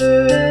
Música